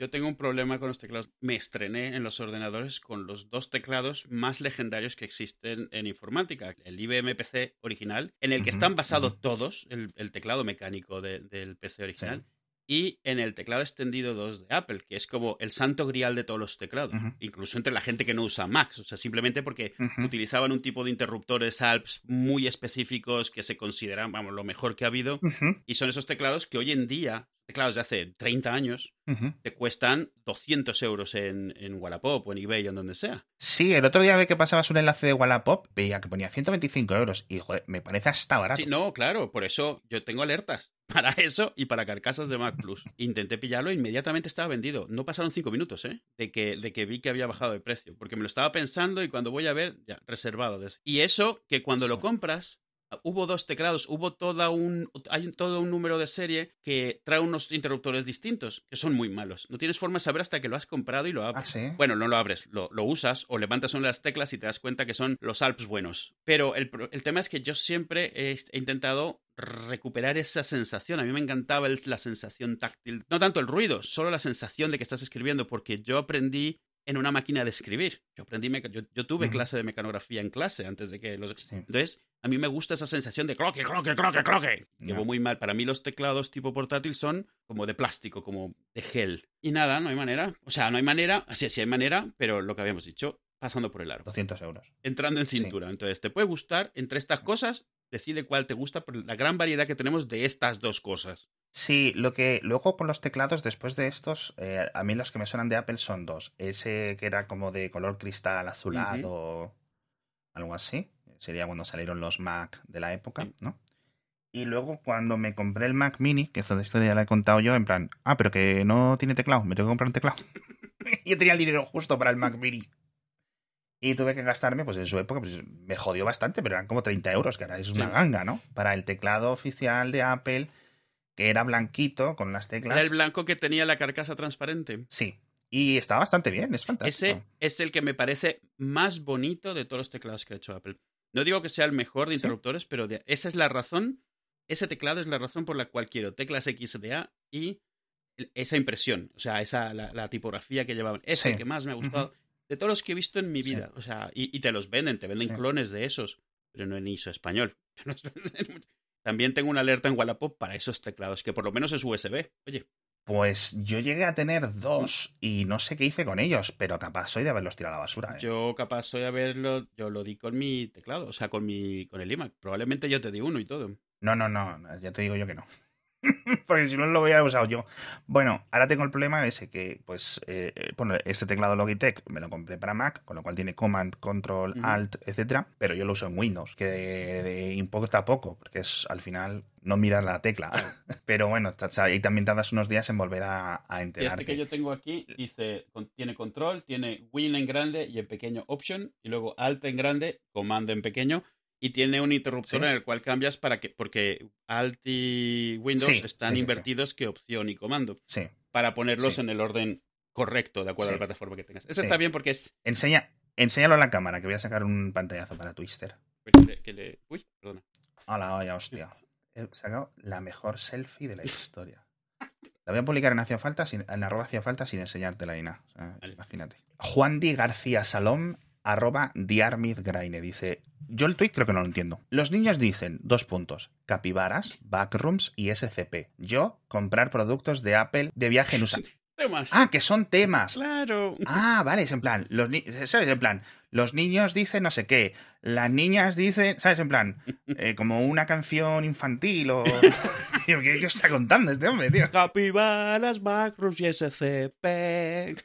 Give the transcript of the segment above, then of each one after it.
Yo tengo un problema con los teclados. Me estrené en los ordenadores con los dos teclados más legendarios que existen en informática. El IBM PC original, en el que están basados todos, el, teclado mecánico del PC original y en el teclado extendido 2 de Apple, que es como el santo grial de todos los teclados, incluso entre la gente que no usa Macs, o sea, simplemente porque utilizaban un tipo de interruptores ALPS muy específicos que se consideran, vamos, lo mejor que ha habido, y son esos teclados que hoy en día teclados de hace 30 años te cuestan 200 euros en, en Wallapop o en eBay o en donde sea. Sí, el otro día ve que pasabas un enlace de Wallapop, veía que ponía 125 euros y joder, me parece hasta barato. Sí, no, claro, por eso yo tengo alertas para eso y para carcasas de Mac Plus. Intenté pillarlo e inmediatamente estaba vendido. No pasaron 5 minutos, ¿eh? De que, de que vi que había bajado de precio, porque me lo estaba pensando y cuando voy a ver, ya, reservado. Y eso que cuando lo compras hubo dos teclados, hubo toda un, hay todo un número de serie que trae unos interruptores distintos, que son muy malos. No tienes forma de saber hasta que lo has comprado y lo abres. ¿Ah, bueno, no lo abres, lo, usas o levantas una de las teclas y te das cuenta que son los Alps buenos. Pero el, tema es que yo siempre he, intentado recuperar esa sensación. A mí me encantaba la sensación táctil. No tanto el ruido, solo la sensación de que estás escribiendo, porque yo aprendí en una máquina de escribir. Yo aprendí, yo, tuve clase de mecanografía en clase antes de que los... Entonces, a mí me gusta esa sensación de cloque, cloque, cloque, cloque. Llevo muy mal. Para mí los teclados tipo portátil son como de plástico, como de gel. Y nada, no hay manera. O sea, no hay manera. Sí, sí hay manera, pero lo que habíamos dicho, pasando por el aro. 200 euros. Entrando en cintura. Entonces, te puede gustar entre estas cosas decide cuál te gusta por la gran variedad que tenemos de estas dos cosas. Sí, lo que luego con los teclados después de estos, eh, a mí los que me suenan de Apple son dos. Ese que era como de color cristal azulado, algo así. Sería cuando salieron los Mac de la época, ¿no? Y luego cuando me compré el Mac Mini, que esta historia ya la he contado yo, en plan, ah, pero que no tiene teclado, me tengo que comprar un teclado. yo tenía el dinero justo para el Mac Mini. Y tuve que gastarme, pues en su época, pues me jodió bastante, pero eran como 30 euros, que ahora es una ganga, ¿no? Para el teclado oficial de Apple, que era blanquito, con las teclas. Era el blanco que tenía la carcasa transparente. Sí. Y está bastante bien, es fantástico. Ese es el que me parece más bonito de todos los teclados que ha hecho Apple. No digo que sea el mejor de interruptores, pero esa es la razón, ese teclado es la razón por la cual quiero teclas XDA y esa impresión, o sea, esa la, tipografía que llevaban. Es el que más me ha gustado de todos los que he visto en mi vida. O sea, y, te los venden, te venden clones de esos, pero no en ISO español. También tengo una alerta en Wallapop para esos teclados, que por lo menos es USB. Oye. Pues yo llegué a tener dos y no sé qué hice con ellos, pero capaz soy de haberlos tirado a la basura. ¿eh? Yo capaz soy de haberlo, yo lo di con mi teclado, o sea, con mi con el iMac. Probablemente yo te di uno y todo. No, no, no, ya te digo yo que no. porque si no lo hubiera usado yo. Bueno, ahora tengo el problema ese que, pues, eh, bueno, este teclado Logitech me lo compré para Mac, con lo cual tiene Command, Control, Alt, etcétera, pero yo lo uso en Windows, que importa poco, porque es al final no mirar la tecla. pero bueno, y también tardas unos días en volver a, a enterarte. este que yo tengo aquí dice, tiene Control, tiene Win en grande y en pequeño Option, y luego Alt en grande, Comando en pequeño, y tiene un interruptor en el cual cambias para que, porque Alt y Windows están invertidos que opción y comando. Sí. Para ponerlos en el orden correcto, de acuerdo a la plataforma que tengas. Eso está bien porque es. Enseña, enséñalo a la cámara, que voy a sacar un pantallazo para Twister. Que Uy, perdona. Hola, vaya, hostia. He sacado la mejor selfie de la historia. La voy a publicar en Hacia Falta, sin, en arroba Hacia Falta sin enseñarte la INA. Imagínate. Juan Di García Salom arroba Graine dice, yo el tweet creo que no lo entiendo. Los niños dicen, dos puntos, capibaras, backrooms y SCP. Yo, comprar productos de Apple de viaje en USA. Temas. Ah, que son temas. Claro. Ah, vale, es en plan, los ¿sabes? En plan, los niños dicen no sé qué, las niñas dicen, ¿sabes? En plan, eh, como una canción infantil o... ¿Qué, ¿Qué está contando este hombre, tío? Capibaras, backrooms y SCP.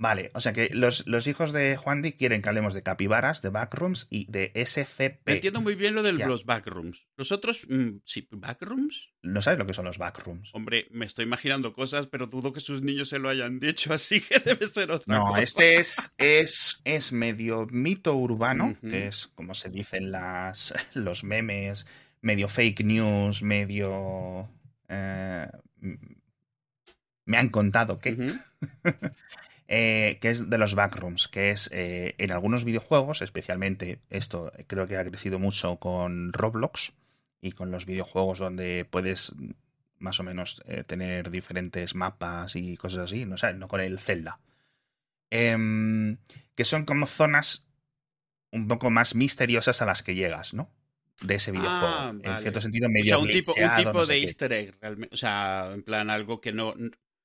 Vale, o sea que los, hijos de Juan Di quieren que hablemos de capibaras, de backrooms y de SCP. entiendo muy bien lo de los backrooms. Los otros, mm, sí, backrooms. No sabes lo que son los backrooms. Hombre, me estoy imaginando cosas, pero dudo que sus niños se lo hayan dicho, así que debe ser otra no, cosa. No, este es, es, es medio mito urbano, que es como se dicen las, los memes, medio fake news, medio... Eh, me han contado que... Eh, que es de los backrooms, que es eh, en algunos videojuegos, especialmente esto creo que ha crecido mucho con Roblox y con los videojuegos donde puedes más o menos eh, tener diferentes mapas y cosas así, no, sé, no con el Zelda. Em, que son como zonas un poco más misteriosas a las que llegas, ¿no? De ese videojuego. Ah, En vale. cierto sentido, O medio sea, un tipo, un tipo no de easter egg, realmente. O sea, en plan algo que no...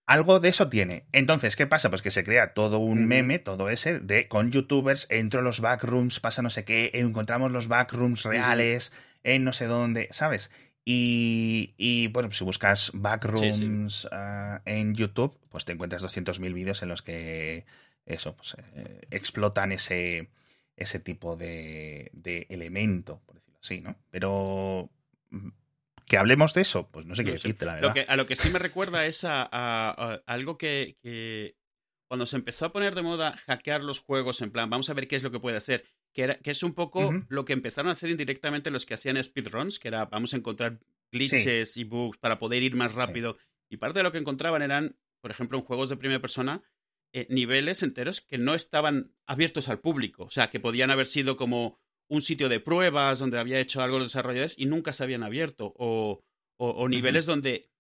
Algo de eso tiene. Entonces, ¿qué pasa? Pues que se crea todo un meme, todo ese, de con youtubers, entro a los backrooms, pasa no sé qué, encontramos los backrooms reales, en no sé dónde, ¿sabes? Y, y, bueno, pues si buscas backrooms ah, en YouTube, pues te encuentras 200.000 vídeos en los que eso, pues eh, explotan ese, ese tipo de, de elemento, por decirlo así, ¿no? Pero mm, que hablemos de eso, pues no sé qué No sé. decirte, la verdad. Lo que, a lo que sí me recuerda es a, a- a algo que, que cuando se empezó a poner de moda hackear los juegos, en plan, vamos a ver qué es lo que puede hacer, que, era, que es un poco lo que empezaron a hacer indirectamente los que hacían speedruns, que era vamos a encontrar glitches y bugs para poder ir más Sí. rápido. Y parte de lo que encontraban eran, por ejemplo, en juegos de primera persona, eh, niveles enteros que no estaban abiertos al público. O sea, que podían haber sido como un sitio de pruebas donde había hecho algo los desarrolladores y nunca se habían abierto. O, o, o niveles donde.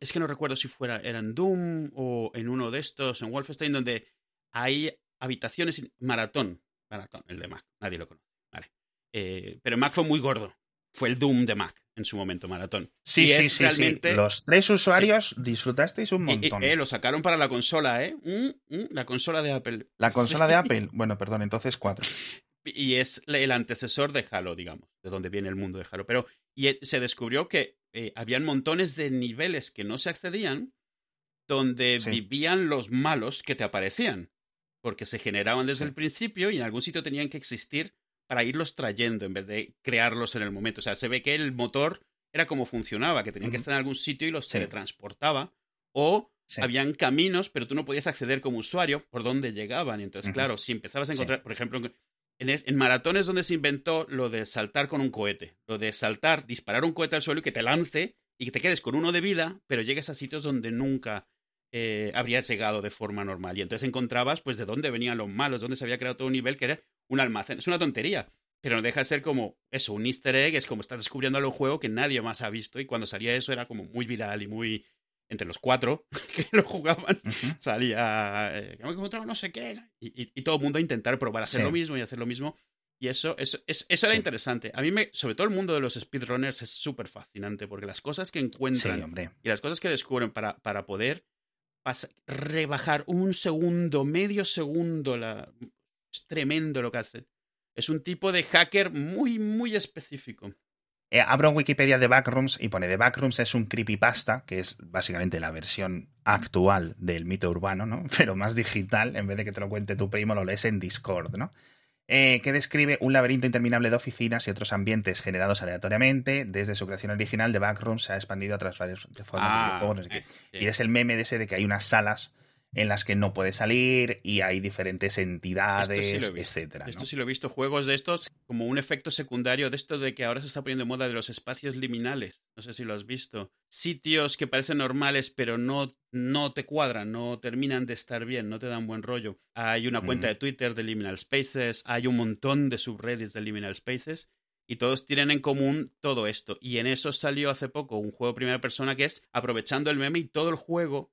Es que no recuerdo si fuera. Era en Doom o en uno de estos, en Wolfenstein, donde hay habitaciones. Maratón. Maratón, el de Mac. Nadie lo conoce. Vale. Eh, pero Mac fue muy gordo. Fue el Doom de Mac en su momento, Maratón. Sí, Y sí, sí, realmente- sí. Los tres usuarios disfrutasteis un montón. eh, lo sacaron para la consola, ¿eh? Mm, mm, la consola de Apple. La consola de Apple, bueno, perdón, entonces cuatro. Y es el antecesor de Halo, digamos, de donde viene el mundo de Halo. Pero y eh, se descubrió que eh, habían montones de niveles que no se accedían donde Sí. vivían los malos que te aparecían. Porque se generaban desde Sí. el principio y en algún sitio tenían que existir para irlos trayendo en vez de crearlos en el momento. O sea, se ve que el motor era como funcionaba, que tenían que estar en algún sitio y los Sí. teletransportaba. O Sí. habían caminos, pero tú no podías acceder como usuario por dónde llegaban. Y entonces, claro, si empezabas a Sí. encontrar, por ejemplo, en, es- en maratones donde se inventó lo de saltar con un cohete. Lo de saltar, disparar un cohete al suelo y que te lance y que te quedes con uno de vida, pero llegues a sitios donde nunca eh, habrías llegado de forma normal. Y entonces encontrabas, pues, de dónde venían los malos, dónde se había creado todo un nivel que era un almacén. Es una tontería, pero no deja de ser como eso, un easter egg, es como estás descubriendo algo juego que nadie más ha visto. Y cuando salía eso era como muy viral y muy. Entre los cuatro que lo jugaban, salía. Eh, hemos encontrado no sé qué. Y, y- y todo el mundo a intentar probar a hacer Sí. lo mismo y hacer lo mismo. Y eso, eso, es- eso era Sí. interesante. A mí, me, sobre todo el mundo de los speedrunners es súper fascinante porque las cosas que encuentran y las cosas que descubren para, para poder rebajar un segundo, medio segundo, la... es tremendo lo que hacen. Es un tipo de hacker muy, muy específico. Eh, abro Wikipedia de Backrooms y pone de Backrooms es un creepypasta, que es básicamente la versión actual del mito urbano, ¿no? Pero más digital, en vez de que te lo cuente tu primo, lo lees en Discord, ¿no? Eh, que describe un laberinto interminable de oficinas y otros ambientes generados aleatoriamente. Desde su creación original, de Backrooms se ha expandido a otras varias formas de videojuegos, no sé qué. eh. Y es el meme de ese de que hay unas salas en las que no puedes salir y hay diferentes entidades, Esto sí etcétera. Esto sí lo he visto, juegos de estos como un efecto secundario de esto de que ahora se está poniendo de moda de los espacios liminales. No sé si lo has visto. Sitios que parecen normales pero no, no te cuadran, no terminan de estar bien, no te dan buen rollo. Hay una cuenta de Twitter de Liminal Spaces, hay un montón de subreddits de Liminal Spaces y todos tienen en común todo esto. Y en eso salió hace poco un juego primera persona que es aprovechando el meme y todo el juego,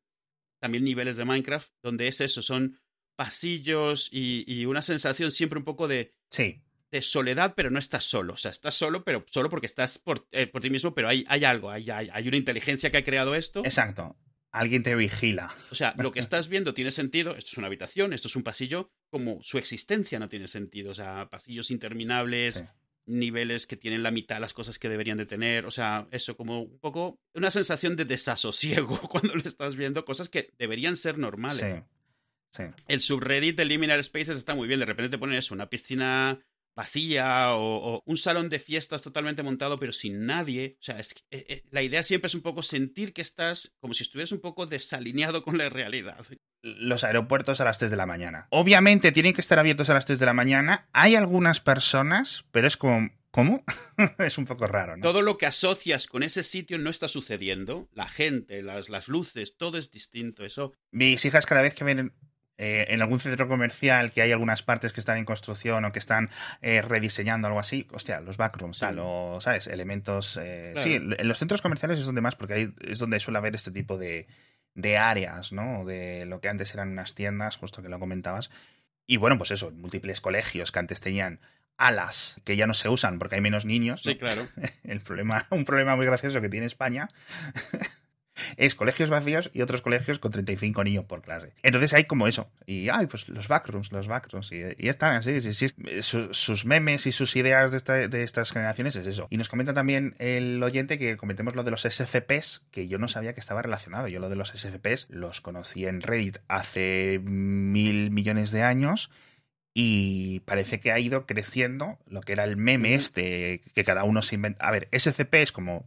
también niveles de Minecraft, donde es eso, son pasillos y, y una sensación siempre un poco de, Sí, de soledad, pero no estás solo. O sea, estás solo, pero solo porque estás por, eh, por ti mismo, pero hay, hay algo, hay, hay, hay una inteligencia que ha creado esto. exacto. Alguien te vigila. O sea, lo que estás viendo tiene sentido. Esto es una habitación, esto es un pasillo, como su existencia no tiene sentido. O sea, pasillos interminables, Sí. Niveles que tienen la mitad de las cosas que deberían de tener. O sea, eso como un poco una sensación de desasosiego cuando lo estás viendo, cosas que deberían ser normales. Sí. Sí. El subreddit de Liminal Spaces está muy bien. De repente te ponen eso, una piscina vacía o, o un salón de fiestas totalmente montado pero sin nadie. O sea, es eh, eh, la idea siempre es un poco sentir que estás como si estuvieras un poco desalineado con la realidad. Los aeropuertos a las 3 de la mañana. Obviamente tienen que estar abiertos a las 3 de la mañana. Hay algunas personas, pero es como. ¿Cómo? es un poco raro, ¿no? Todo lo que asocias con ese sitio no está sucediendo. La gente, las, las luces, todo es distinto. Eso Mis hijas cada vez que ven eh, en algún centro comercial que hay algunas partes que están en construcción o que están eh, rediseñando algo así, hostia, los backrooms, sí. los, ¿sabes? Elementos... Eh, claro. Sí, en los centros comerciales es donde más, porque ahí es donde suele haber este tipo de, de áreas, ¿no? De lo que antes eran unas tiendas, justo que lo comentabas. Y bueno, pues eso, múltiples colegios que antes tenían alas que ya no se usan porque hay menos niños. Sí, claro. El problema, un problema muy gracioso que tiene España es colegios vacíos y otros colegios con 35 niños por clase. Entonces hay como eso. Y, ay, pues los backrooms, los backrooms. Y, y están así, sí, sí. Su, sus memes y sus ideas de, esta, de, estas generaciones es eso. Y nos comenta también el oyente que comentemos lo de los SCPs, que yo no sabía que estaba relacionado. Yo lo de los SCPs los conocí en Reddit hace mil millones de años. Y parece que ha ido creciendo lo que era el meme este, que cada uno se inventa. A ver, SCP es como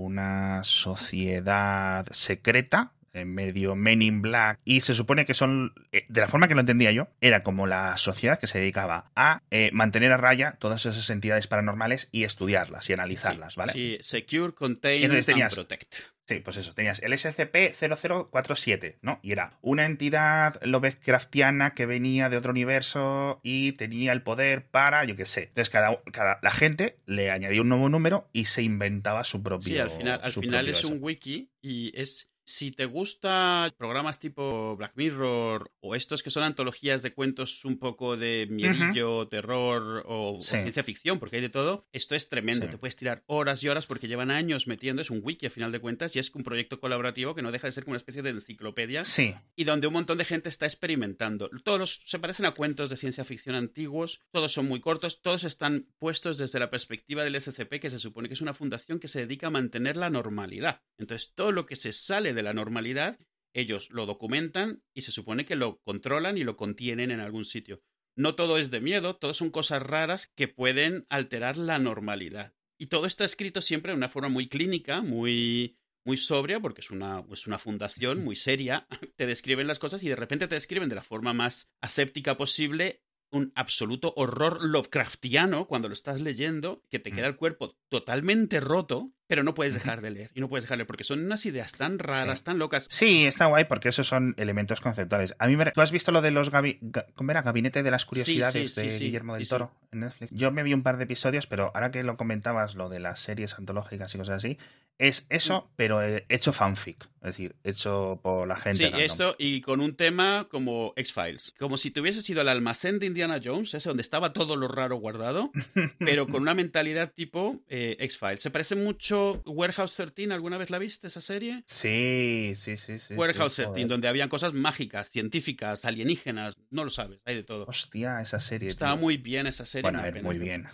una sociedad secreta, en medio Men in Black, y se supone que son, eh, de la forma que lo entendía yo, era como la sociedad que se dedicaba a eh, mantener a raya todas esas entidades paranormales y estudiarlas y analizarlas, sí, ¿vale? Sí, Secure, Contain Entonces, and Protect. Sí, pues eso, tenías el SCP-0047, ¿no? Y era una entidad Lovecraftiana que venía de otro universo y tenía el poder para, yo qué sé. Entonces, cada, cada, la gente le añadía un nuevo número y se inventaba su propio. Sí, al final, al final es un wiki y es si te gusta programas tipo Black Mirror o estos que son antologías de cuentos un poco de miedillo, uh -huh. terror o, sí. o, ciencia ficción, porque hay de todo, esto es tremendo. Sí. Te puedes tirar horas y horas porque llevan años metiendo, es un wiki a final de cuentas y es un proyecto colaborativo que no deja de ser como una especie de enciclopedia sí. y donde un montón de gente está experimentando. Todos los, se parecen a cuentos de ciencia ficción antiguos, todos son muy cortos, todos están puestos desde la perspectiva del SCP, que se supone que es una fundación que se dedica a mantener la normalidad. Entonces, todo lo que se sale de la normalidad, ellos lo documentan y se supone que lo controlan y lo contienen en algún sitio. No todo es de miedo, todo son cosas raras que pueden alterar la normalidad. Y todo está escrito siempre de una forma muy clínica, muy, muy sobria, porque es una, es una fundación muy seria. Te describen las cosas y de repente te describen de la forma más aséptica posible un absoluto horror Lovecraftiano cuando lo estás leyendo, que te queda el cuerpo totalmente roto, pero no puedes dejar de leer. Y no puedes dejar de leer porque son unas ideas tan raras, sí. tan locas. Sí, está guay porque esos son elementos conceptuales. A mí me... ¿Tú has visto lo de los gabi... ¿Cómo era? Gabinete de las Curiosidades sí, sí, de Guillermo del Toro en Netflix. Yo me vi un par de episodios, pero ahora que lo comentabas, lo de las series antológicas y cosas así, es eso, pero hecho fanfic. Es decir, hecho por la gente. Sí, random. esto y con un tema como X-Files. Como si te hubieses ido al almacén de Indiana Jones, ese donde estaba todo lo raro guardado, pero con una mentalidad tipo eh, X-Files. Se parece mucho Warehouse 13. ¿Alguna vez la viste esa serie? Sí, sí, sí. sí Warehouse sí, 13, donde habían cosas mágicas, científicas, alienígenas. No lo sabes, hay de todo. Hostia, esa serie. Estaba tío. muy bien esa serie. Bueno, a ver, muy bien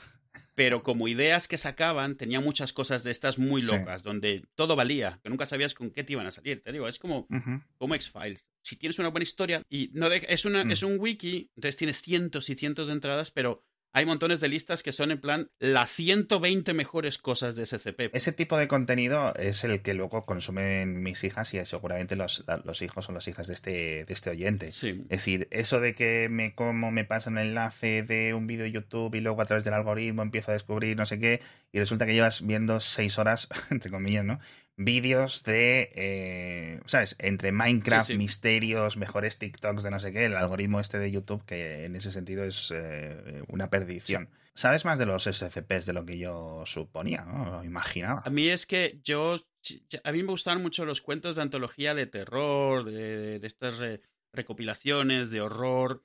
pero como ideas que sacaban, tenía muchas cosas de estas muy locas, sí. donde todo valía, que nunca sabías con qué te iban a salir. Te digo, es como, uh -huh. como X-Files. Si tienes una buena historia y no de, es, una, uh -huh. es un wiki, entonces tienes cientos y cientos de entradas, pero hay montones de listas que son en plan las 120 mejores cosas de SCP. Ese tipo de contenido es el que luego consumen mis hijas y seguramente los, los hijos o las hijas de este, de este oyente. Sí. Es decir, eso de que me como me pasan el enlace de un vídeo de YouTube y luego a través del algoritmo empiezo a descubrir no sé qué y resulta que llevas viendo seis horas, entre comillas, ¿no? Vídeos de, eh, ¿sabes? Entre Minecraft, sí, sí. misterios, mejores TikToks de no sé qué, el algoritmo este de YouTube, que en ese sentido es eh, una perdición. Sí. Sabes más de los SCPs de lo que yo suponía, ¿no? Lo imaginaba. A mí es que yo, a mí me gustaban mucho los cuentos de antología de terror, de, de estas re, recopilaciones de horror.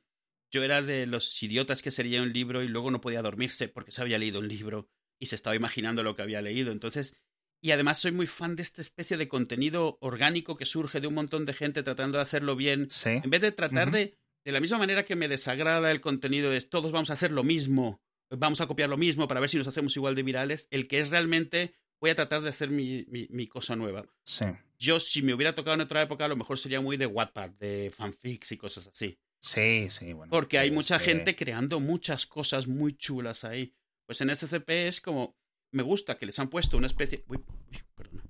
Yo era de los idiotas que sería un libro y luego no podía dormirse porque se había leído un libro y se estaba imaginando lo que había leído. Entonces, y además soy muy fan de esta especie de contenido orgánico que surge de un montón de gente tratando de hacerlo bien. Sí. En vez de tratar uh -huh. de, de la misma manera que me desagrada el contenido de todos vamos a hacer lo mismo, vamos a copiar lo mismo para ver si nos hacemos igual de virales, el que es realmente voy a tratar de hacer mi, mi, mi cosa nueva. Sí. Yo, si me hubiera tocado en otra época, a lo mejor sería muy de Wattpad, de fanfics y cosas así. Sí, sí, bueno. Porque hay mucha que... gente creando muchas cosas muy chulas ahí. Pues en SCP es como me gusta que les han puesto una especie. Uy, uy, perdona.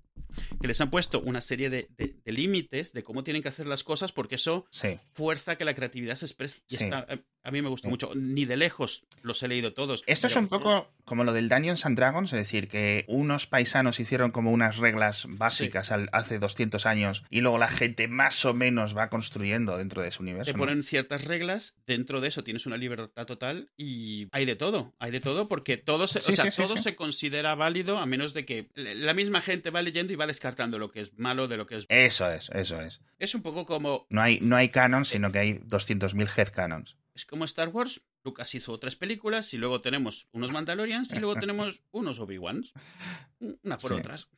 Que les han puesto una serie de, de, de, límites de cómo tienen que hacer las cosas, porque eso sí. fuerza que la creatividad se exprese. Y sí. está, A mí me gustó mucho. Ni de lejos los he leído todos. Esto es un poco como lo del Dungeons and Dragons, es decir, que unos paisanos hicieron como unas reglas básicas hace 200 años y luego la gente más o menos va construyendo dentro de su universo. Te ponen ciertas reglas, dentro de eso tienes una libertad total y hay de todo, hay de todo porque todo se, o sea, todo se considera válido a menos de que la misma gente va leyendo y va descartando lo que es malo de lo que es Eso es, eso es. Es un poco como... No hay, no hay canon, sino que hay 200.000 headcanons. Es como Star Wars. Lucas hizo tres películas y luego tenemos unos Mandalorians y luego tenemos unos Obi-Wans. Una por otras.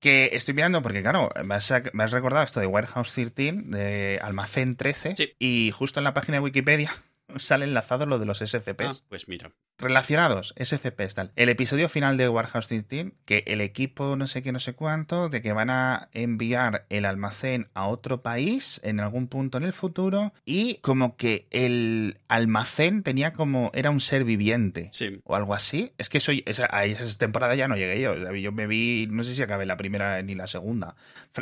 Que estoy mirando porque, claro, me has, recordado esto de Warehouse 13, de Almacén 13, y justo en la página de Wikipedia sale enlazado lo de los SCPs. Ah, pues mira. Relacionados, SCPs, tal. El episodio final de Warhouse 13, que el equipo no sé qué, no sé cuánto, de que van a enviar el almacén a otro país en algún punto en el futuro, y como que el almacén tenía como, era un ser viviente. Sí. O algo así. Es que soy, esa, a esa temporada ya no llegué yo. Yo me vi, no sé si acabé la primera ni la segunda.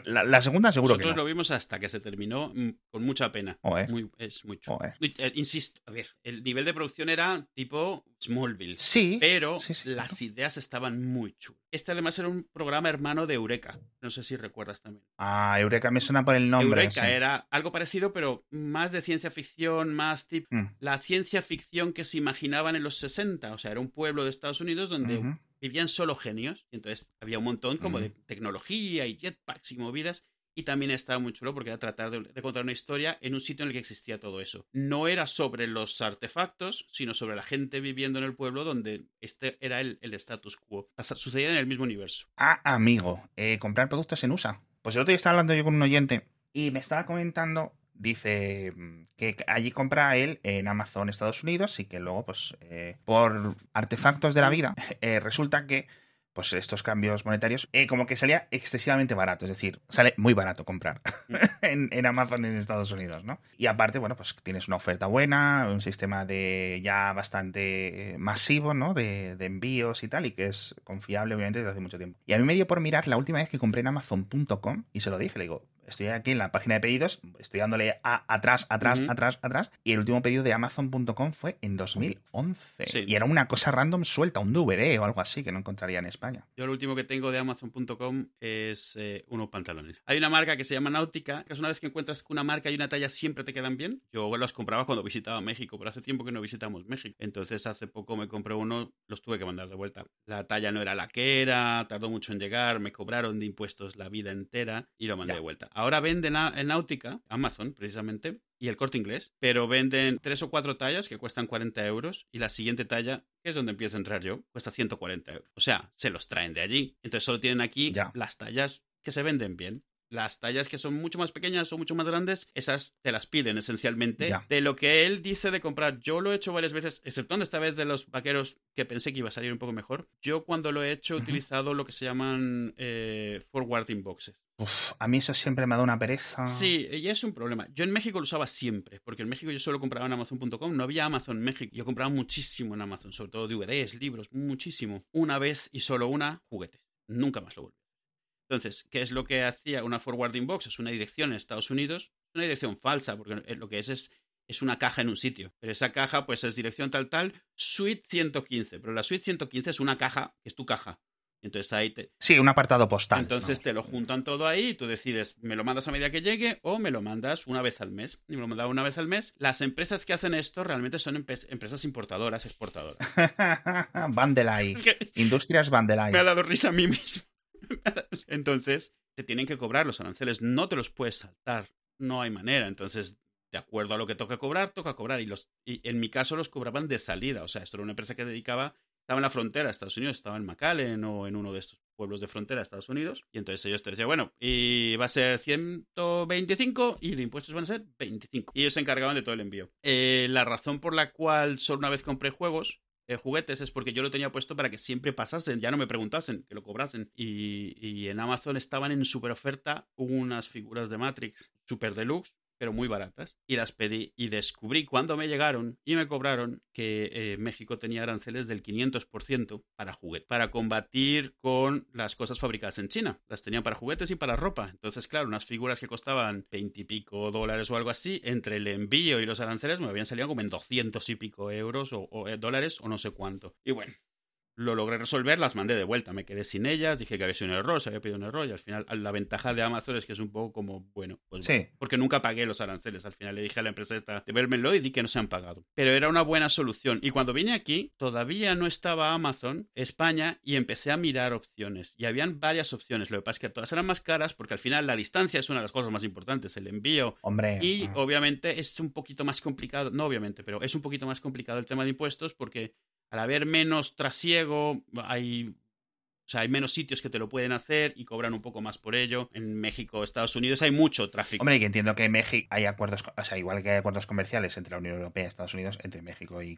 La, segunda seguro que no. lo vimos hasta que se terminó mm, con mucha pena. Muy, es mucho. Eh, insisto, a ver, el nivel de producción era tipo Smallville. Sí. Pero las ideas estaban muy chulas. Este además era un programa hermano de Eureka. No sé si recuerdas también. Ah, Eureka me suena por el nombre. Eureka era algo parecido, pero más de ciencia ficción, más tipo mm. la ciencia ficción que se imaginaban en los 60. O sea, era un pueblo de Estados Unidos donde vivían solo genios. Entonces había un montón como de tecnología y jetpacks y movidas. Y también estaba muy chulo porque era tratar de, contar una historia en un sitio en el que existía todo eso. No era sobre los artefactos, sino sobre la gente viviendo en el pueblo donde este era el, status quo. Sucedía en el mismo universo. Ah, amigo, eh, comprar productos en USA. Pues el otro día estaba hablando yo con un oyente y me estaba comentando dice mm, que allí compra él en Amazon Estados Unidos y que luego, pues, eh, por artefactos de la vida, eh, resulta que pues estos cambios monetarios, eh, como que salía excesivamente barato, es decir, sale muy barato comprar mm. en, Amazon en Estados Unidos, ¿no? Y aparte, bueno, pues tienes una oferta buena, un sistema de ya bastante masivo, ¿no? De, de envíos y tal, y que es confiable, obviamente, desde hace mucho tiempo. Y a mí me dio por mirar la última vez que compré en Amazon.com y se lo dije, le digo, estoy aquí en la página de pedidos, estoy dándole a atrás, atrás, atrás, atrás, y el último pedido de Amazon.com fue en 2011. Y era una cosa random suelta, un DVD o algo así que no encontraría en España. Yo lo último que tengo de Amazon.com es eh, unos pantalones. Hay una marca que se llama Náutica, que es una vez que encuentras una marca y una talla siempre te quedan bien. Yo los compraba cuando visitaba México, pero hace tiempo que no visitamos México. Entonces hace poco me compré uno, los tuve que mandar de vuelta. La talla no era la que era, tardó mucho en llegar, me cobraron de impuestos la vida entera y lo mandé de vuelta. Ahora venden en Náutica, Amazon precisamente, y el corte inglés, pero venden tres o cuatro tallas que cuestan 40 euros y la siguiente talla, que es donde empiezo a entrar yo, cuesta 140 euros. O sea, se los traen de allí. Entonces solo tienen aquí las tallas que se venden bien. Las tallas que son mucho más pequeñas o mucho más grandes, esas te las piden esencialmente. De lo que él dice de comprar, yo lo he hecho varias veces, exceptuando esta vez de los vaqueros que pensé que iba a salir un poco mejor. Yo cuando lo he hecho he utilizado lo que se llaman eh, forwarding boxes. a mí eso siempre me ha dado una pereza. Sí, y es un problema. Yo en México lo usaba siempre, porque en México yo solo compraba en Amazon.com, no había Amazon México. Yo compraba muchísimo en Amazon, sobre todo DVDs, libros, muchísimo. Una vez y solo una, juguetes. Nunca más lo volví. Entonces, ¿qué es lo que hacía una forwarding box? Es una dirección en Estados Unidos, una dirección falsa, porque lo que es es, es una caja en un sitio. Pero esa caja, pues es dirección tal, tal, suite 115. Pero la suite 115 es una caja, que es tu caja. Entonces ahí te... Sí, un apartado postal. Entonces te lo juntan todo ahí y tú decides, me lo mandas a medida que llegue o me lo mandas una vez al mes. Y me lo mandas una vez al mes. Las empresas que hacen esto realmente son empresas importadoras, exportadoras. Vandelay. Industrias Vandelay. Me ha dado risa a mí mismo. Entonces, te tienen que cobrar los aranceles, no te los puedes saltar, no hay manera. Entonces, de acuerdo a lo que toca cobrar, toca cobrar. Y, los, y en mi caso los cobraban de salida. O sea, esto era una empresa que dedicaba, estaba en la frontera de Estados Unidos, estaba en McAllen o en uno de estos pueblos de frontera de Estados Unidos. Y entonces ellos te decían, bueno, y va a ser 125 y de impuestos van a ser 25. Y ellos se encargaban de todo el envío. Eh, la razón por la cual solo una vez compré juegos eh, juguetes es porque yo lo tenía puesto para que siempre pasasen, ya no me preguntasen, que lo cobrasen. Y, en Amazon estaban en super oferta unas figuras de Matrix super deluxe pero muy baratas, y las pedí y descubrí cuando me llegaron y me cobraron que eh, México tenía aranceles del 500% para juguetes, para combatir con las cosas fabricadas en China. Las tenían para juguetes y para ropa. Entonces, claro, unas figuras que costaban 20 y pico dólares o algo así, entre el envío y los aranceles me habían salido como en 200 y pico euros o, eh, dólares o no sé cuánto. Y bueno, lo logré resolver, las mandé de vuelta, me quedé sin ellas, dije que había sido un error, se había pedido un error y al final la ventaja de Amazon es que es un poco como, bueno, pues sí. porque nunca pagué los aranceles, al final le dije a la empresa esta, devuélvenlo y di que no se han pagado. Pero era una buena solución y cuando vine aquí todavía no estaba Amazon España y empecé a mirar opciones y habían varias opciones, lo que pasa es que todas eran más caras porque al final la distancia es una de las cosas más importantes, el envío. Hombre. Y obviamente es un poquito más complicado, no obviamente, pero es un poquito más complicado el tema de impuestos porque al haber menos trasiego, hay sea, hay menos sitios que te lo pueden hacer y cobran un poco más por ello. En México, Estados Unidos hay mucho tráfico. Hombre, que entiendo que en México hay acuerdos, o sea, igual que hay acuerdos comerciales entre la Unión Europea y Estados Unidos, entre México y...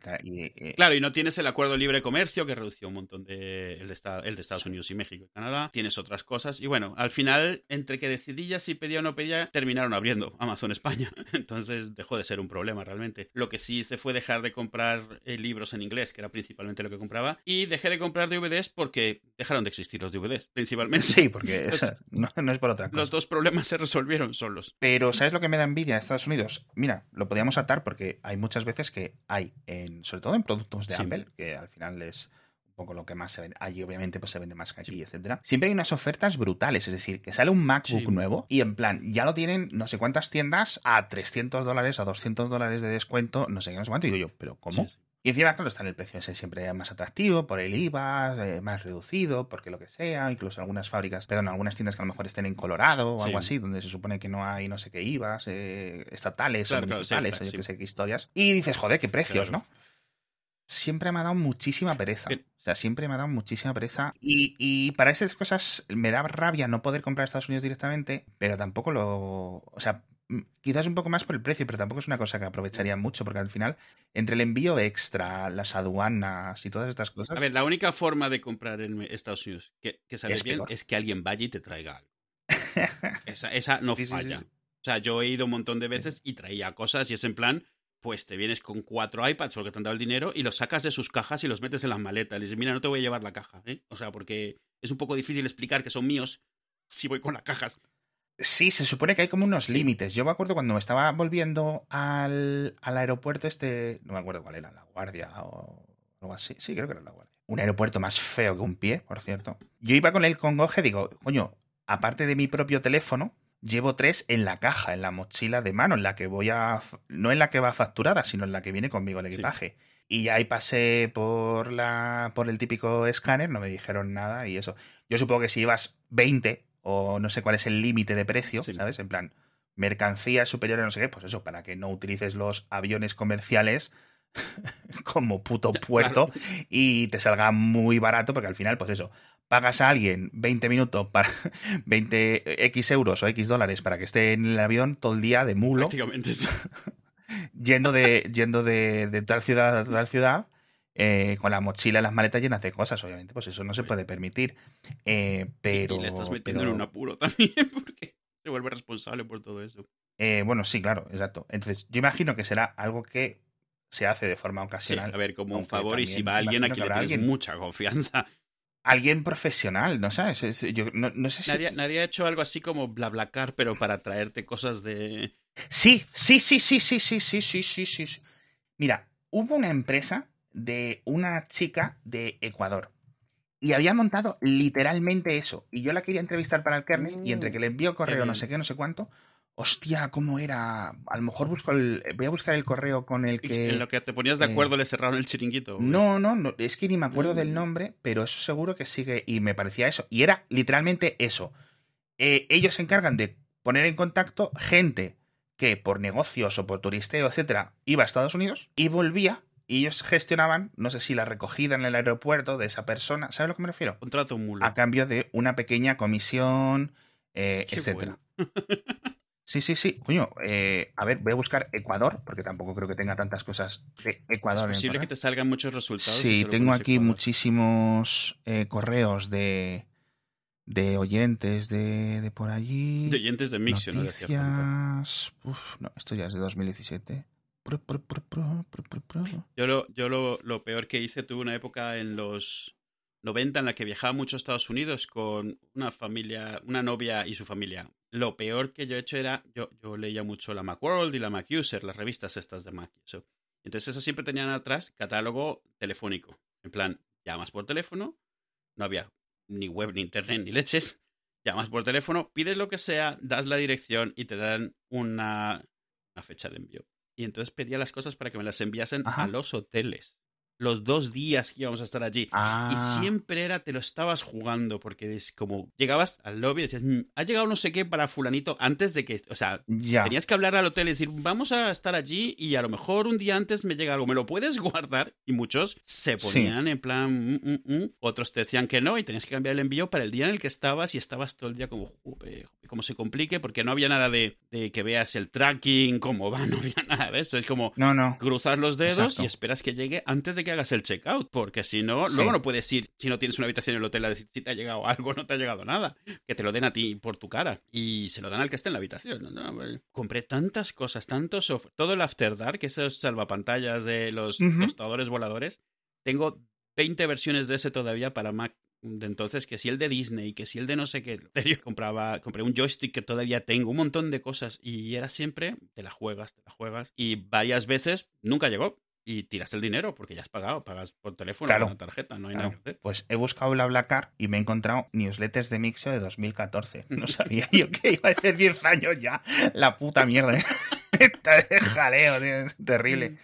Claro, y no tienes el acuerdo de libre comercio que redució un montón de el de, el de Estados Unidos y México y Canadá. Tienes otras cosas. Y bueno, al final, entre que decidí ya si pedía o no pedía, terminaron abriendo Amazon España. Entonces dejó de ser un problema realmente. Lo que sí hice fue dejar de comprar eh, libros en inglés, que era principalmente lo que compraba, y dejé de comprar DVDs porque dejaron de existir los DVDs, principalmente. Sí, porque no, es por otra cosa. Los dos problemas se resolvieron solos. Pero ¿sabes lo que me da envidia en Estados Unidos? Mira, lo podíamos atar porque hay muchas veces que hay, en, sobre todo en productos de Apple, que al final es un poco lo que más se vende. Allí obviamente pues se vende más que aquí, etcétera. Siempre hay unas ofertas brutales, es decir, que sale un MacBook nuevo y en plan, ya lo tienen no sé cuántas tiendas a 300 dólares, a 200 dólares de descuento, no sé qué, no sé cuánto. Y digo yo, ¿pero cómo? Y encima, claro, está en el precio ese siempre más atractivo, por el IVA, eh, más reducido, porque lo que sea, incluso algunas fábricas, perdón, algunas tiendas que a lo mejor estén en Colorado o algo así, donde se supone que no hay no sé qué IVAs eh, estatales o municipales o yo qué sé qué historias. Y dices, joder, qué precios, ¿no? Siempre me ha dado muchísima pereza. O sea, siempre me ha dado muchísima pereza. Y, y, para esas cosas me da rabia no poder comprar Estados Unidos directamente, pero tampoco lo. O sea, quizás un poco más por el precio, pero tampoco es una cosa que aprovecharía mucho, porque al final, entre el envío extra, las aduanas y todas estas cosas. A ver, la única forma de comprar en Estados Unidos que, que sale bien es que alguien vaya y te traiga algo. esa, esa no falla. o sea, yo he ido un montón de veces y traía cosas y es en plan, pues te vienes con cuatro iPads porque te han dado el dinero y los sacas de sus cajas y los metes en las maletas. Y dices, mira, no te voy a llevar la caja. ¿eh? O sea, porque es un poco difícil explicar que son míos si voy con las cajas. Sí, se supone que hay como unos límites. Yo me acuerdo cuando me estaba volviendo al, al, aeropuerto este, no me acuerdo cuál era, La Guardia o algo así. Sí, creo que era La Guardia. Un aeropuerto más feo que un pie, por cierto. Yo iba con el congoje, digo, coño, aparte de mi propio teléfono, llevo tres en la caja, en la mochila de mano, en la que voy a... No en la que va facturada, sino en la que viene conmigo el equipaje. Y ahí pasé por la por el típico escáner, no me dijeron nada y eso. Yo supongo que si llevas 20 o no sé cuál es el límite de precio, ¿sabes? En plan, mercancía superior a no sé qué, pues eso, para que no utilices los aviones comerciales como puto puerto y te salga muy barato, porque al final, pues eso, pagas a alguien 20 minutos para 20 X euros o X dólares para que esté en el avión todo el día de mulo. yendo de, yendo de, de tal ciudad a tal ciudad eh, con la mochila y las maletas llenas de cosas, obviamente, pues eso no se puede permitir. Eh, pero. Y le estás metiendo en un apuro también, porque se vuelve responsable por todo eso. Eh, bueno, sí, claro, exacto. Entonces, yo imagino que será algo que se hace de forma ocasional. a ver, como un favor, y si va alguien a quien le tienes mucha confianza. Alguien profesional, ¿no sabes? Yo, no, sé si... nadie, nadie, ha hecho algo así como BlaBlaCar, pero para traerte cosas de. Sí, sí, sí, sí, sí, sí, sí, sí, sí, sí. Mira, hubo una empresa de una chica de Ecuador. Y había montado literalmente eso. Y yo la quería entrevistar para el kernel y entre que le envío correo no sé qué, no sé cuánto, hostia, ¿cómo era? A lo mejor busco el, voy a buscar el correo con el que... En lo que te ponías de acuerdo le cerraron el chiringuito. No, no, no, es que ni me acuerdo del mm. nombre, pero eso seguro que sigue y me parecía eso. Y era literalmente eso. Eh, ellos se encargan de poner en contacto gente que por negocios o por turisteo, etcétera, iba a Estados Unidos y volvía y ellos gestionaban, no sé si la recogida en el aeropuerto de esa persona, ¿sabes a lo que me refiero? Contrato mulo. A cambio de una pequeña comisión, eh, etcétera. Sí, sí, sí. Coño, eh, a ver, voy a buscar Ecuador, porque tampoco creo que tenga tantas cosas de Ecuador. Es posible que te salgan muchos resultados. Sí, tengo aquí muchísimos eh, correos de, de oyentes de, de por allí. De oyentes de Mixio, ¿no? Noticias... Uf, no, esto ya es de 2017. Yo, lo, yo lo, lo, peor que hice, tuve una época en los 90 en la que viajaba mucho a Estados Unidos con una familia, una novia y su familia. Lo peor que yo he hecho era, yo, yo leía mucho la Macworld y la MacUser, las revistas estas de Mac. Eso. Entonces esas siempre tenían atrás catálogo telefónico. En plan, llamas por teléfono, no había ni web, ni internet, ni leches. Llamas por teléfono, pides lo que sea, das la dirección y te dan una fecha de envío. Y entonces pedía las cosas para que me las enviasen Ajá. a los hoteles. Los dos días que íbamos a estar allí. Ah, Y siempre era, te lo estabas jugando, porque es como, llegabas al lobby y decías, "Mm, ha llegado no sé qué para fulanito antes de que, o sea, ya. tenías que hablar al hotel y decir, vamos a estar allí y a lo mejor un día antes me llega algo, ¿me lo puedes guardar? Y muchos se Sí. ponían en plan, "Mm, mm, mm". otros te decían que no y tenías que cambiar el envío para el día en el que estabas y estabas todo el día como, "Jope, como se complique, porque no había nada de, de que veas el tracking, cómo va, no había nada de eso. Es como, No, no. cruzas los dedos Exacto. y esperas que llegue antes de que hagas el checkout, porque si no, Sí. luego no puedes ir, si no tienes una habitación en el hotel, a decir si te ha llegado algo no te ha llegado nada, que te lo den a ti por tu cara y se lo dan al que esté en la habitación. ¿no? No, bueno. compré tantas cosas, tanto software, todo el After Dark, esos salvapantallas de los Ujú. tostadores voladores, tengo 20 versiones de ese todavía para Mac. De entonces, que si el de Disney, que si el de no sé qué. Yo compraba, compré un joystick que todavía tengo, un montón de cosas. Y era siempre, te la juegas, te la juegas. Y varias veces nunca llegó. Y tiras el dinero porque ya has pagado, pagas por teléfono Claro. con tarjeta, no hay Claro. nada que hacer. Pues he buscado la Blackar y me he encontrado newsletters de Mixio de 2014. No sabía yo que iba a ser 10 años ya. La puta mierda. Está de jaleo, tío. Terrible.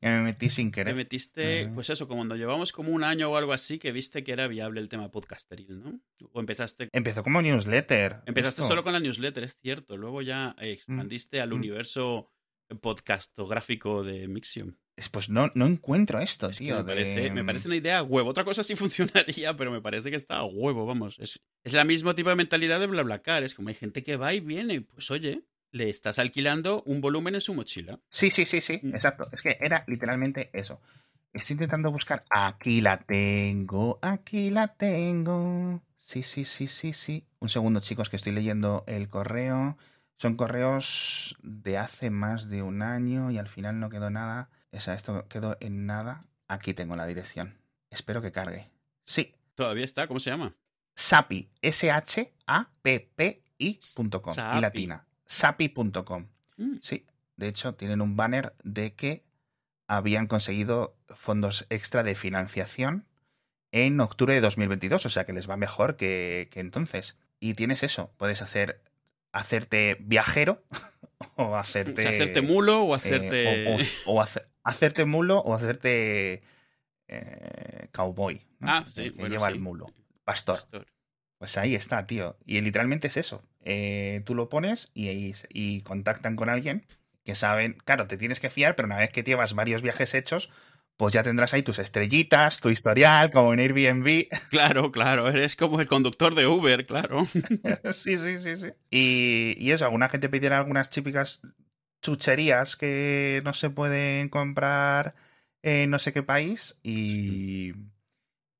Que me metí sin Te querer. metiste, Ajá. pues eso, como cuando llevamos como un año o algo así, que viste que era viable el tema podcasteril, ¿no? O empezaste Empezó como newsletter. Empezaste esto. solo con la newsletter, es cierto. Luego ya eh, expandiste al mm. universo podcastográfico de Mixium. Es- Pues no, no encuentro esto, Es tío. me, parece, me parece una idea a huevo. Otra cosa sí funcionaría, pero me parece que está a huevo, vamos. Es, es la misma tipo de mentalidad de BlaBlaCar. Es como hay gente que va y viene. Pues oye, le estás alquilando un volumen en su mochila. Sí, sí, sí, sí, Mm. exacto. Es que era literalmente eso. Estoy intentando buscar. Aquí la tengo, aquí la tengo. Sí, sí, sí, sí, sí. Un segundo, chicos, que estoy leyendo el correo. Son correos de hace más de un año y al final no quedó nada. O sea, esto quedó en nada. Aquí tengo la dirección. Espero que cargue. Sí, Todavía está, ¿cómo se llama? Sapi, S-H-A-P-P-I.com. Y latina. Sapi.com. Mm. Sí, de hecho, tienen un banner de que habían conseguido fondos extra de financiación en octubre de 2022, o sea que les va mejor que, que entonces. Y tienes eso, puedes hacer hacerte viajero o hacerte... O sea, hacerte mulo o eh, hacerte. o, o- o hace- hacerte mulo o hacerte eh, cowboy. ¿no? Ah, sí, El que bueno, lleva sí. el mulo. Pastor. Pastor. Pues ahí está, tío. Y literalmente es eso. Eh, tú lo pones y, y, y contactan con alguien que saben, claro, te tienes que fiar, pero una vez que llevas varios viajes hechos, pues ya tendrás ahí tus estrellitas, tu historial, como en Airbnb. Claro, claro. Eres como el conductor de Uber, claro. sí, sí, sí, sí. Y, y eso, alguna gente pedirá algunas típicas chucherías que no se pueden comprar en no sé qué país y,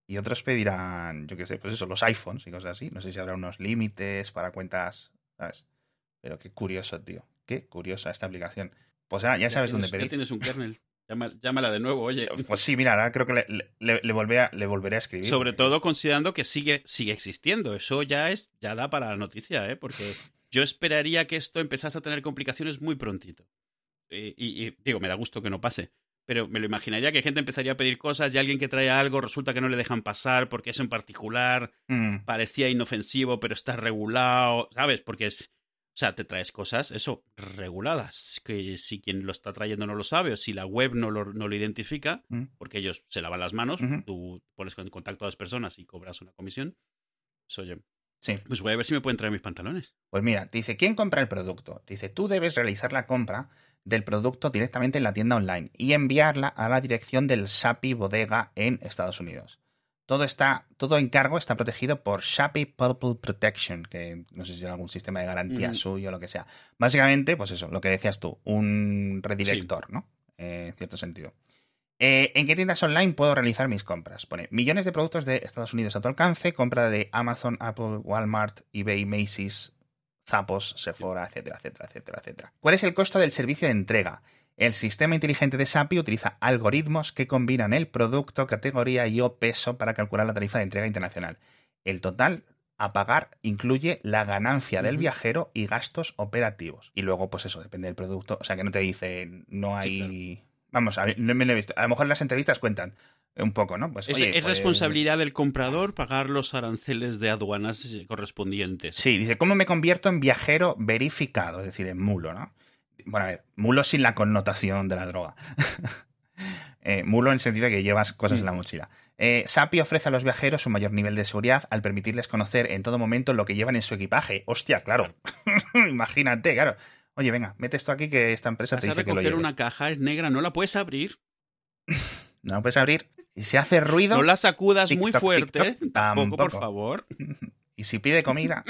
y otros pedirán, yo qué sé, pues eso, los iPhones y cosas así. No sé si habrá unos límites para cuentas, ¿sabes? Pero qué curioso, tío. Qué curiosa esta aplicación. Pues ya, ya sabes dónde tienes, pedir. Ya tienes un kernel. Llama- llámala de nuevo, oye. Pues sí, mira, ahora creo que le, le, le volveré, a, le volveré a escribir. Sobre porque- todo considerando que sigue, sigue existiendo. Eso ya es, ya da para la noticia, ¿eh? Porque yo esperaría que esto empezase a tener complicaciones muy prontito. Y, y- y, digo, me da gusto que no pase. Pero me lo imaginaría que gente empezaría a pedir cosas y alguien que trae algo resulta que no le dejan pasar porque eso en particular Mm, parecía inofensivo, pero está regulado, ¿sabes? Porque es. O sea, te traes cosas, eso, reguladas. Que si quien lo está trayendo no lo sabe, o si la web no lo, no lo identifica, mm. porque ellos se lavan las manos, tú pones en contacto a las personas y cobras una comisión. Pues, oye, Sí. pues voy a ver si me pueden traer mis pantalones. Pues mira, te dice, ¿quién compra el producto? Te dice, tú debes realizar la compra del producto directamente en la tienda online y enviarla a la dirección del SAPI Bodega en Estados Unidos. Todo está, todo encargo está protegido por SAPI Purple Protection, que no sé si es algún sistema de garantía suyo o lo que sea. Básicamente, pues eso, lo que decías tú, un redirector, ¿no? Eh, en cierto sentido. Eh, ¿En qué tiendas online puedo realizar mis compras? Pone millones de productos de Estados Unidos a tu alcance, compra de Amazon, Apple, Walmart, eBay, Macy's, Zappos, Sephora, etcétera, etcétera, etcétera, etcétera. ¿Cuál es el costo del servicio de entrega? El sistema inteligente de SAPI utiliza algoritmos que combinan el producto, categoría y o peso para calcular la tarifa de entrega internacional. El total a pagar incluye la ganancia del viajero y gastos operativos. Y luego, pues eso, depende del producto. O sea, que no te dice, no hay... Vamos, a, no me lo he visto. A lo mejor las entrevistas cuentan un poco, ¿no? Pues, es, es pues, responsabilidad del comprador pagar los aranceles de aduanas correspondientes. Sí, dice, ¿cómo me convierto en viajero verificado? Es decir, en mulo, ¿no? Bueno, a ver, mulo sin la connotación de la droga. Eh, mulo en el sentido de que llevas cosas en la mochila. Eh, SAPI ofrece a los viajeros un mayor nivel de seguridad al permitirles conocer en todo momento lo que llevan en su equipaje. Hostia, claro. Imagínate, claro. Oye, venga, mete esto aquí que esta empresa te dice que lo lleves. una caja, es negra, no la puedes abrir. no la puedes abrir. Y si hace ruido... No la sacudas muy fuerte. tampoco, por favor. y si pide comida...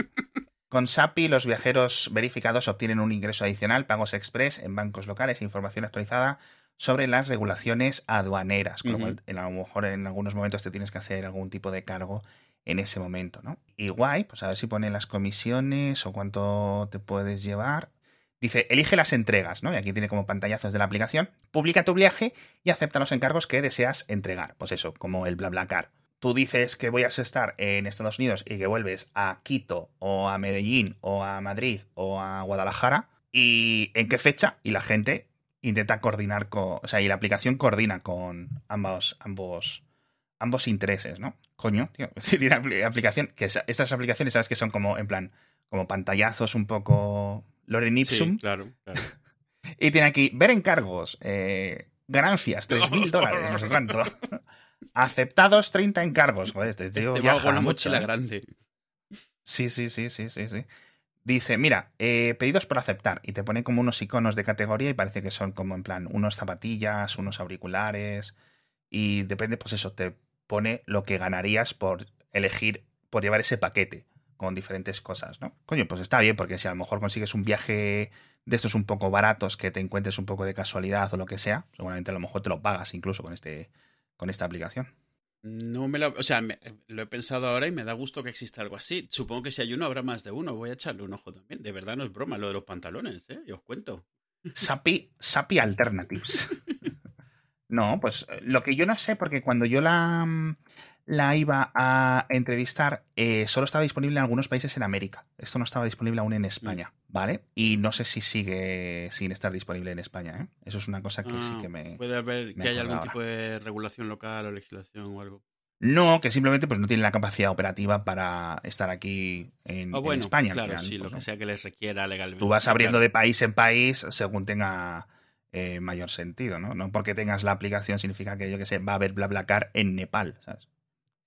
Con SAPI, los viajeros verificados obtienen un ingreso adicional, pagos express en bancos locales e información actualizada sobre las regulaciones aduaneras. Con lo cual, a lo mejor en algunos momentos te tienes que hacer algún tipo de cargo en ese momento, ¿no? Y guay, pues a ver si pone las comisiones o cuánto te puedes llevar. Dice, elige las entregas, ¿no? Y aquí tiene como pantallazos de la aplicación. Publica tu viaje y acepta los encargos que deseas entregar. Pues eso, como el BlaBlaCar tú dices que voy a estar en Estados Unidos y que vuelves a Quito o a Medellín o a Madrid o a Guadalajara y en qué fecha y la gente intenta coordinar con, o sea, y la aplicación coordina con ambos ambos ambos intereses, ¿no? Coño, tío, tiene aplicación que estas aplicaciones sabes que son como en plan como pantallazos un poco Loren Ipsum. claro, claro. y tiene aquí ver encargos, eh, ganancias, 3.000 dólares, no sé cuánto. Aceptados 30 encargos. Joder, este tío este viaja una mochila ¿eh? grande. Sí, sí, sí, sí, sí, sí. Dice, mira, eh, pedidos por aceptar. Y te pone como unos iconos de categoría y parece que son como en plan unos zapatillas, unos auriculares. Y depende, pues eso, te pone lo que ganarías por elegir, por llevar ese paquete con diferentes cosas, ¿no? Coño, pues está bien, porque si a lo mejor consigues un viaje de estos un poco baratos, que te encuentres un poco de casualidad o lo que sea, seguramente a lo mejor te lo pagas incluso con este, con esta aplicación. No me lo, o sea, lo he pensado ahora y me da gusto que exista algo así. Supongo que si hay uno habrá más de uno. Voy a echarle un ojo también. De verdad no es broma lo de los pantalones, ¿eh? Y os cuento. Sapi, Sapi Alternatives. no, pues lo que yo no sé, porque cuando yo la, la iba a entrevistar, eh, solo estaba disponible en algunos países en América. Esto no estaba disponible aún en España, mm. ¿vale? Y no sé si sigue sin estar disponible en España, ¿eh? Eso es una cosa que sí que me. Puede haber que haya algún tipo de regulación local o legislación o algo. No, que simplemente pues no tienen la capacidad operativa para estar aquí en, oh, España. Claro, sí, lo pues que sea que les requiera legalmente. Tú vas abriendo de país en país según tenga eh, mayor sentido, ¿no? No porque tengas la aplicación significa que, yo que sé, va a haber BlaBlaCar en Nepal, ¿sabes?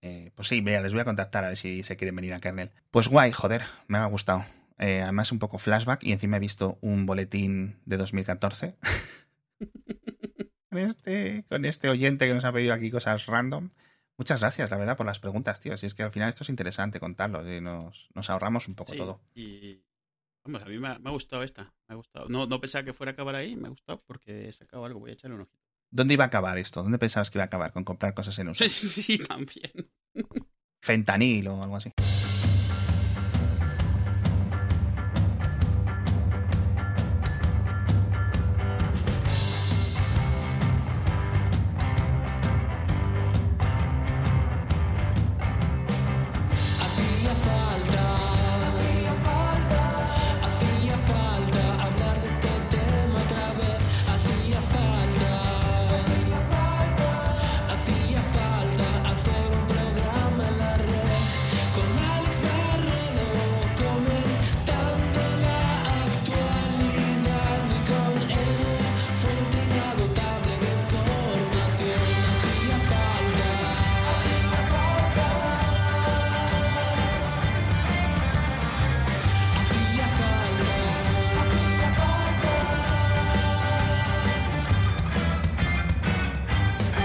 Eh, pues sí, mira, les voy a contactar a ver si se quieren venir a kernel. Pues guay, joder, me ha gustado. Eh, además, un poco flashback y encima he visto un boletín de 2014. con, este, con este oyente que nos ha pedido aquí cosas random. Muchas gracias, la verdad, por las preguntas, tío. Si es que al final esto es interesante contarlo y nos, ahorramos un poco todo. Y vamos, a mí me ha, gustado esta. Me ha gustado. No, no pensaba que fuera a acabar ahí, me ha gustado porque he sacado algo. Voy a echarle un ojito. ¿Dónde iba a acabar esto? ¿Dónde pensabas que iba a acabar? ¿Con comprar cosas en uso? Sí, sí, también. Fentanil o algo así.